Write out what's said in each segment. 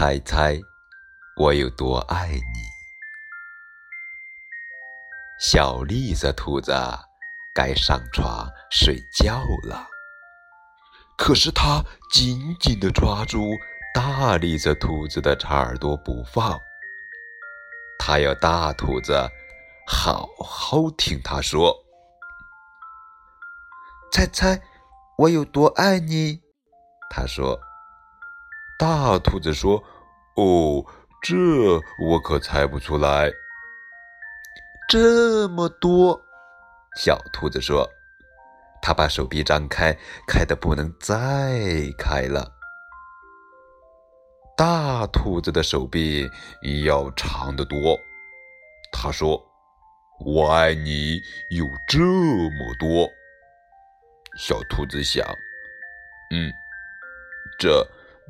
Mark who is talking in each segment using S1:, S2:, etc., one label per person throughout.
S1: 猜猜我有多爱你？小栗子兔子该上床睡觉了，可是它紧紧地抓住大栗子兔子的长耳朵不放。它要大兔子好好听它说：“
S2: 猜猜我有多爱你？”
S1: 他说。大兔子说：“哦，这我可猜不出来。
S2: 这么多。”
S1: 小兔子说：“他把手臂张开，开的不能再开了。”大兔子的手臂要长得多。他说：“我爱你有这么多。”小兔子想：“嗯，这……”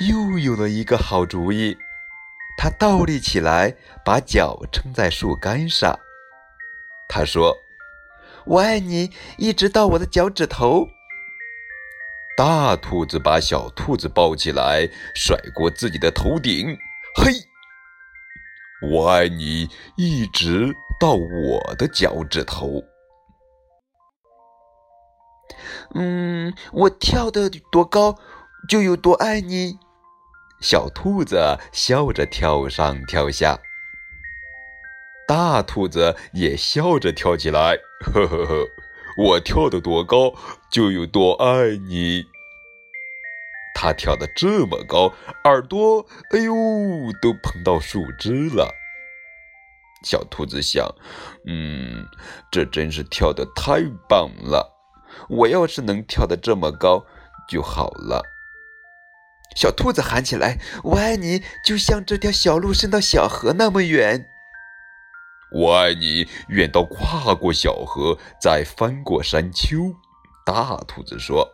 S1: 又有了一个好主意，它倒立起来，把脚撑在树干上。它说：“
S2: 我爱你，一直到我的脚趾头。”
S1: 大兔子把小兔子抱起来，甩过自己的头顶。嘿，我爱你，一直到我的脚趾头。
S2: 嗯，我跳得多高？就有多爱你，
S1: 小兔子笑着跳上跳下，大兔子也笑着跳起来，呵呵呵，我跳得多高就有多爱你。它跳得这么高，耳朵哎呦都碰到树枝了。小兔子想，嗯，这真是跳得太棒了，我要是能跳得这么高就好了。
S2: 小兔子喊起来：“我爱你，就像这条小路伸到小河那么远。
S1: 我爱你，远到跨过小河，再翻过山丘。”大兔子说：“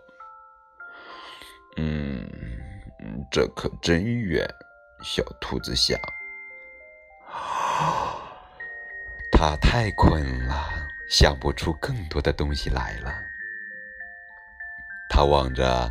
S1: 嗯，这可真远。”小兔子想：“它太困了，想不出更多的东西来了。”它望着。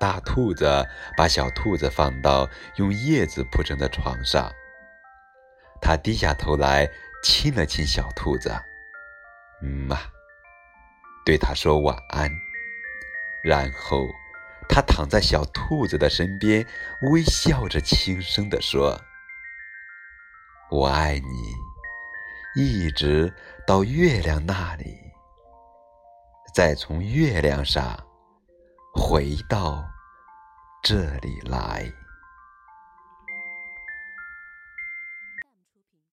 S1: 大兔子把小兔子放到用叶子铺成的床上，它低下头来亲了亲小兔子，嗯啊，对它说晚安。然后，它躺在小兔子的身边，微笑着轻声地说：“我爱你，一直到月亮那里，再从月亮上。”回到这里来。